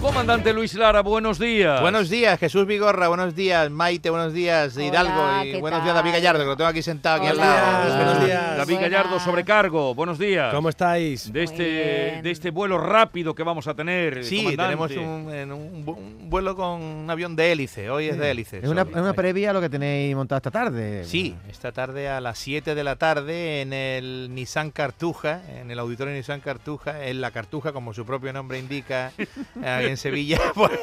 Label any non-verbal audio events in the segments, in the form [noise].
Comandante Luis Lara, buenos días. Buenos días, Jesús Vigorra, buenos días, Maite, buenos días, Hidalgo y ¿qué buenos días? David Gallardo, que lo tengo aquí sentado aquí al Hola. lado. Buenos días. David Buenas. Gallardo, sobrecargo, buenos días. ¿Cómo estáis? De este, de este vuelo rápido que vamos a tener. Sí, comandante. tenemos un, en un, un vuelo con un avión de hélice, hoy es de hélice. Es una, una previa a lo que tenéis montado esta tarde. Sí, esta tarde a las 7 de la tarde en el Nissan Cartuja, en el auditorio Nissan Cartuja, en la Cartuja, como su propio nombre indica, [laughs] en Sevilla, [laughs] pues,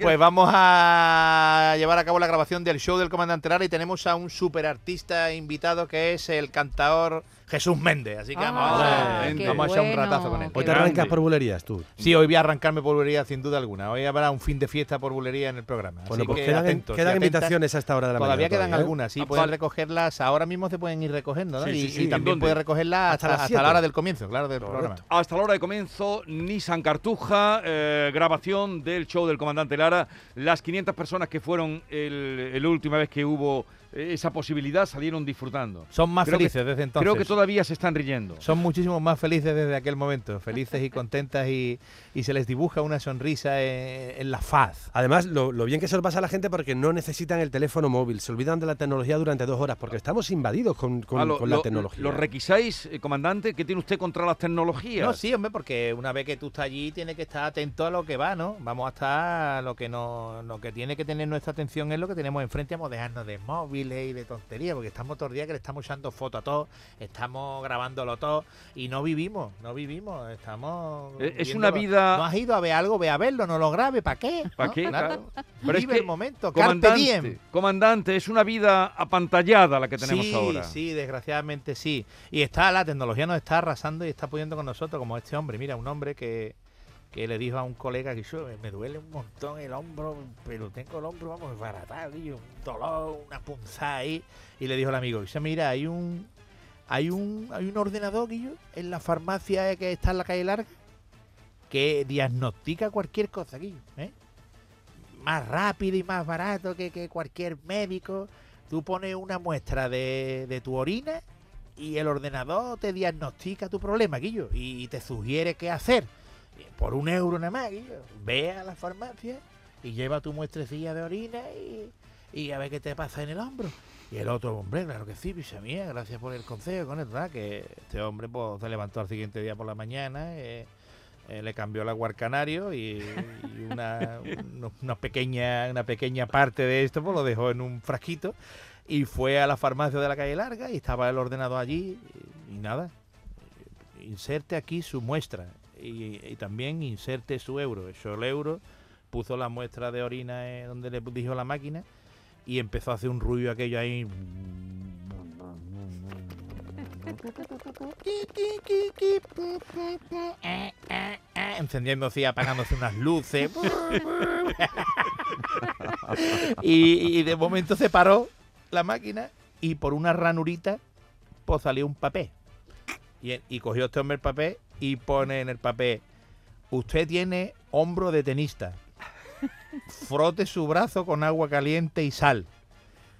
pues vamos a llevar a cabo la grabación del show del Comandante Lara y tenemos a un superartista invitado que es el cantador Jesús Méndez. Así que vamos, Ah, a, qué vamos a echar un ratazo con él. Hoy te grande. arrancas por bulerías tú. Sí, hoy voy a arrancarme por bulería sin duda alguna. Hoy habrá un fin de fiesta por bulería en el programa. Bueno, Así pues que quedan, atentos quedan atentas. invitaciones a esta hora de la Todavía mañana. quedan ¿eh? algunas, sí, Ah, pueden recogerlas. Ahora mismo se pueden ir recogiendo, ¿no? Sí, y, sí, sí. y también pueden recogerlas Hasta hasta, las hasta la hora del comienzo, claro, del Correcto. programa. Hasta la hora de comienzo, Nissan Cartuja, eh, grabación del show del comandante Lara. Las 500 personas que fueron el, el última vez que hubo esa posibilidad salieron disfrutando. Son más Creo que- felices desde entonces. Creo que todavía se están riendo. Son muchísimo más felices desde aquel momento, felices y contentas y, y se les dibuja una sonrisa en, en la faz. Además, lo, lo bien que se lo pasa a la gente porque no necesitan el teléfono móvil, se olvidan de la tecnología durante dos horas porque estamos invadidos con, con- Ah, lo, con la lo- tecnología. ¿Lo requisáis, eh, comandante? ¿Qué tiene usted contra las tecnologías? No, sí, hombre, porque una vez que tú estás allí tienes que estar atento a lo que va, ¿no? Vamos a estar lo que no, lo que tiene que tener nuestra atención es lo que tenemos enfrente, vamos a dejarnos de móviles y de tonterías, porque estamos todo el día que le estamos echando fotos a todo, estamos grabándolo todo y no vivimos, no vivimos, estamos es viéndolo. una vida- No has ido a ver algo, ve a verlo, no lo grabe, ¿para qué? ¿Para ¿No? qué? Claro. Pero es Vive que, el momento, carpe Comandante, diem. comandante, es una vida apantallada la que tenemos sí, ahora. Sí, desgraciadamente sí. Y está la tecnología nos está arrasando y está pudiendo con nosotros, como este hombre. Mira, un hombre que, que le dijo a un colega que yo me duele un montón el hombro, pero tengo el hombro, vamos, baratado, y un dolor, una punzada ahí. Y le dijo al amigo, dice, mira, hay un hay un hay un ordenador Guillo, en la farmacia que está en la calle larga que diagnostica cualquier cosa, Guillo, ¿eh? Más rápido y más barato que, que cualquier médico. Tú pones una muestra de, de tu orina y el ordenador te diagnostica tu problema, Guillo, y te sugiere qué hacer. Por un euro nada más. Ve a la farmacia y lleva tu muestrecilla de orina y, a ver qué te pasa en el hombro. Y el otro, hombre, claro que sí, picha mía, gracias por el consejo, con ¿verdad? Que este hombre pues, se levantó al siguiente día por la mañana, eh, eh, le cambió el agua al canario y, una, pequeña, una pequeña parte de esto pues, lo dejó en un frasquito y fue a la farmacia de la calle larga y estaba el ordenador allí y nada. Inserte aquí su muestra y, también inserte su euro. Echó el euro, puso la muestra de orina eh, donde le dijo la máquina y empezó a hacer un ruido aquello ahí. [laughs] Encendiéndose y apagándose unas luces. [laughs] y, y de momento se paró la máquina y por una ranurita pues salió un papel. Y, y cogió este hombre el papel y pone en el papel, usted tiene hombro de tenista. Frote su brazo con agua caliente y sal.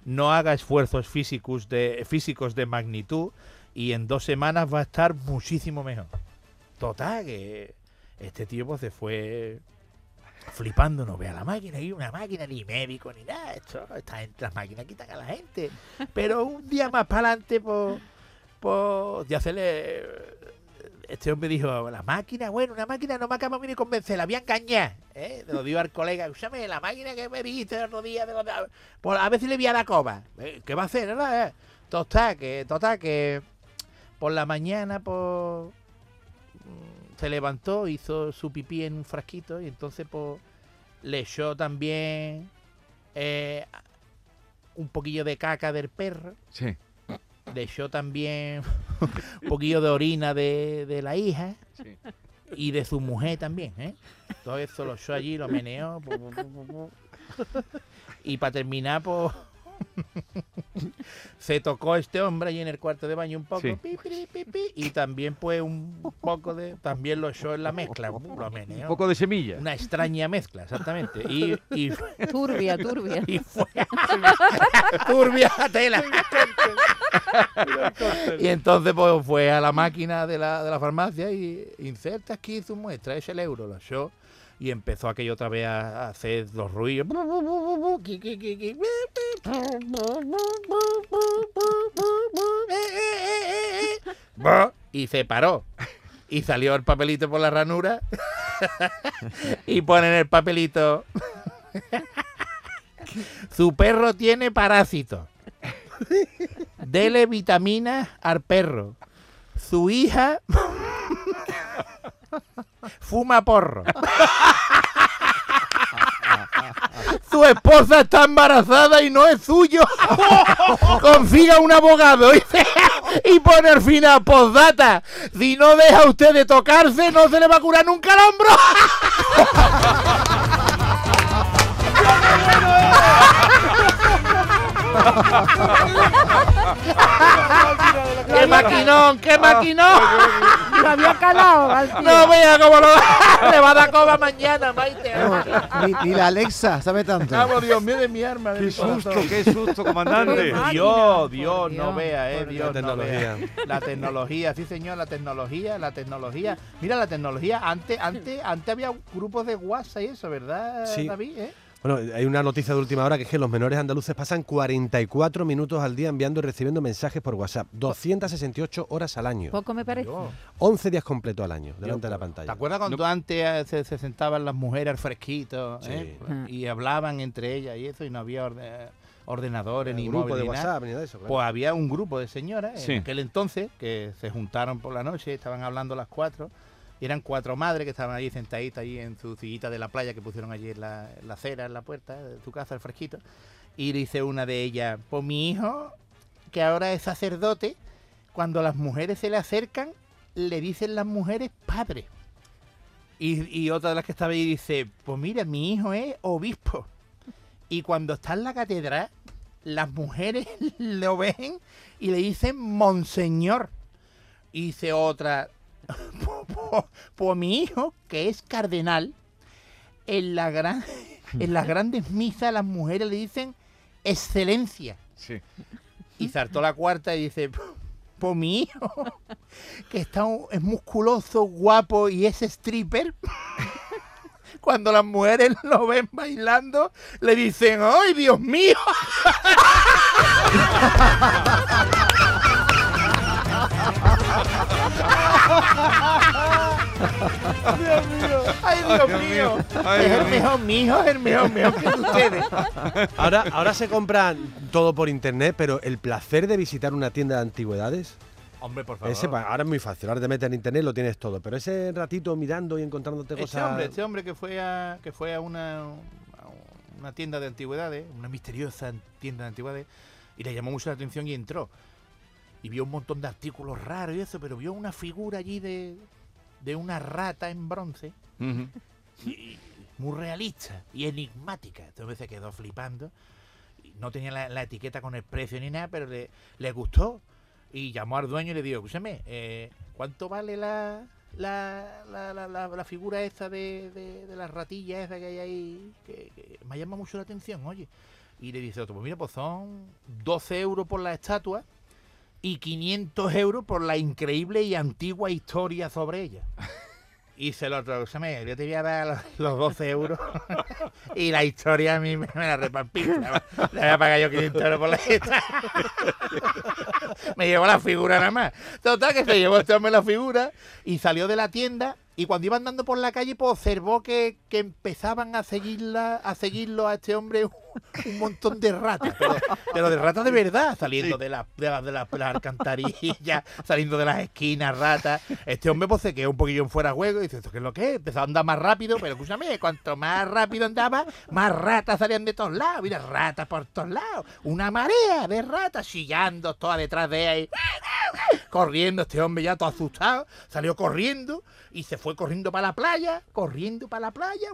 No haga esfuerzos físicos de, físicos de magnitud y en dos semanas va a estar muchísimo mejor. Total, que este tío pues se fue flipando, no vea la máquina, y una máquina, ni médico, ni nada. Esto, esta las máquinas quitan a la gente. Pero un día más para adelante, pues, pues ya se le... Este hombre dijo, la máquina, bueno, una máquina no me acaba de convencer, la voy a engañar. ¿eh? Lo dio al colega, escúchame, la máquina que me dijiste el otro día, de lo de- pues a ver si le voy a la coba. Eh, ¿Qué va a hacer? no? Eh, Total, que, total, que por la mañana, pues, mm, se levantó, hizo su pipí en un frasquito y entonces, pues, le echó también eh, un poquillo de caca del perro Sí. le echó también [laughs] un poquillo de orina de, de la hija Sí. y de su mujer también, ¿eh? Todo eso lo echó allí, lo pu. Y para terminar, pues, [laughs] Se tocó este hombre ahí en el cuarto de baño un poco. Sí. pi, pi, pi, pi, y también pues un poco de... También lo echó en la mezcla. [laughs] Lo Un poco de semilla. Una extraña mezcla, exactamente. Y, y, [laughs] Turbia, turbia. y fue turbia tela. y entonces pues fue a la máquina de la, de la farmacia y inserta aquí su muestra, es el euro, lo echó. Y empezó aquello otra vez a hacer los ruidos. Y se paró. Y salió el papelito por la ranura. [laughs] y ponen el papelito. [laughs] Su perro tiene parásitos. Dele vitaminas al perro. Su hija fuma porro. Su esposa está embarazada y no es suyo. Consiga un abogado y, y pone al final postdata. Si no deja usted de tocarse, no se le va a curar nunca el hombro. ¡Qué maquinón! ¡Qué maquinón! Lo había calado. No vea cómo lo [laughs] le va a dar coba mañana, Maite. Ni, ni la Alexa sabe tanto. Vamos, Dios mío de mi arma. ¡Qué susto, qué susto, comandante! Máquina, Dios, Dios, no Dios. vea, eh, La Dios, no tecnología. vea. La tecnología, sí señor, la tecnología, la tecnología. Mira, la tecnología, antes, antes, antes había grupos de WhatsApp y eso, ¿verdad, Sí. David? eh? Bueno, hay una noticia de última hora que es que los menores andaluces pasan 44 minutos al día enviando y recibiendo mensajes por WhatsApp. 268 horas al año. Poco me parece. Dios. 11 días completos al año, delante de la ¿Te pantalla. acuerdas cuando antes eh, se, se sentaban las mujeres al fresquito eh? Sí. y hablaban entre ellas y eso y no había orde- ordenadores ni Un grupo móviles de ni nada? WhatsApp ni nada de eso. claro. Pues había un grupo de señoras Sí. en aquel entonces que se juntaron por la noche, estaban hablando las cuatro, y eran cuatro madres que estaban allí sentaditas ahí en su sillita de la playa que pusieron allí en la, la acera, en la puerta de tu casa, el fresquito. Y dice una de ellas, pues mi hijo, que ahora es sacerdote, cuando las mujeres se le acercan, le dicen las mujeres padre. Y, y otra de las que estaba ahí dice, pues mira, mi hijo es obispo. Y cuando está en la catedral, las mujeres [laughs] lo ven y le dicen monseñor. Y dice otra, pues, pues mi hijo, que es cardenal, en, la gran, [laughs] en las grandes misas las mujeres le dicen excelencia. Sí. Y saltó la cuarta y dice, pues mi hijo, [laughs] que está, un- es musculoso, guapo y es stripper. [laughs] Cuando las mujeres lo ven bailando, le dicen, ¡ay, Dios mío! ¡Ay, Dios mío! Ay, es Dios el mío. mejor, mi hijo es el mejor, mejor que ustedes. Ahora, ahora se compra todo por internet, pero el placer de visitar una tienda de antigüedades, Hombre, por ese, pa- ahora es muy fácil. Ahora te metes en internet lo tienes todo. Pero ese ratito mirando y encontrándote Este cosas. hombre, este hombre que fue a que fue a una, a una tienda de antigüedades, una misteriosa tienda de antigüedades, y le llamó mucho la atención y entró. Y vio un montón de artículos raros y eso, pero vio una figura allí de, de una rata en bronce, y- muy realista y enigmática. Entonces se quedó flipando. No tenía la, la etiqueta con el precio ni nada, pero le, le gustó. Y llamó al dueño y le dijo, escúchame, eh, ¿cuánto vale la, la, la, la, la- la figura esta de, de, de la ratilla esa que hay ahí? Que, que me llama mucho la atención, oye. Y le dice otro, pues mira, pues son 12 euros por la estatua y 500 euros por la increíble y antigua historia sobre ella. [laughs] Y se lo otro, escúchame, yo te voy a dar los, los 12 euros [laughs] y la historia a mí me, me la repartiste. Le voy a pagar yo 500 euros por la estatua. [laughs] me llevó la figura nada más. Total, que se llevó este hombre la figura y salió de la tienda. Y cuando iba andando por la calle, pues observó que, que empezaban a seguirla, a seguirlo a este hombre un, un montón de ratas. Pero, pero de ratas de verdad, saliendo de las de las de las- de las alcantarillas, [laughs] saliendo de las esquinas, ratas. Este hombre pues se quedó un poquillo en fuera de juego y dice, ¿esto qué es lo que es? Empezó a andar más rápido, pero escúchame, cuanto más rápido andaba, más ratas salían de todos lados. Mira, ratas por todos lados. Una marea de ratas chillando todas detrás de ahí [laughs] corriendo, este hombre ya todo asustado, salió corriendo y se fue corriendo para la playa, corriendo para la playa.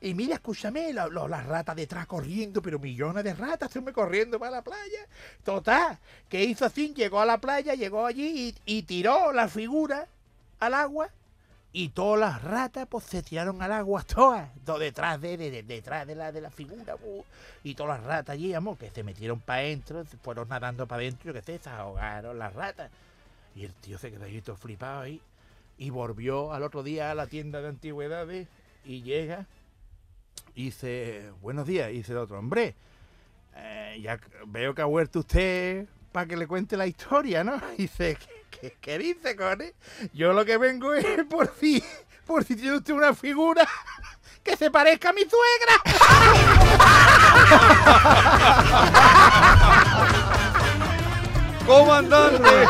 Y mira, escúchame, las ratas detrás corriendo, pero millones de ratas, estoy corriendo para la playa. Total, que hizo así, llegó a la playa, llegó allí y, tiró la figura al agua. Y todas las ratas pues se tiraron al agua, todas, detrás de, de- de- detrás de la, de la figura. y todas las ratas allí, amor, que se metieron para adentro, se fueron nadando para adentro, yo qué sé, se ahogaron las ratas. Y el tío se quedó ahí todo flipado ahí. Y volvió al otro día a la tienda de antigüedades y llega y dice, buenos días, y dice el otro, hombre, eh, ya veo que ha vuelto usted para que le cuente la historia, ¿no? [laughs] Y dice, ¿qué, qué, qué dice, Cone? Yo lo que vengo es [laughs] por si, por si tiene usted una figura [laughs] que se parezca a mi suegra. ¡Comandante!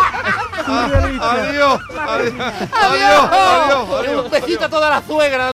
Ah, adiós, adiós, adiós, adiós, adiós. Un besito a toda la suegra.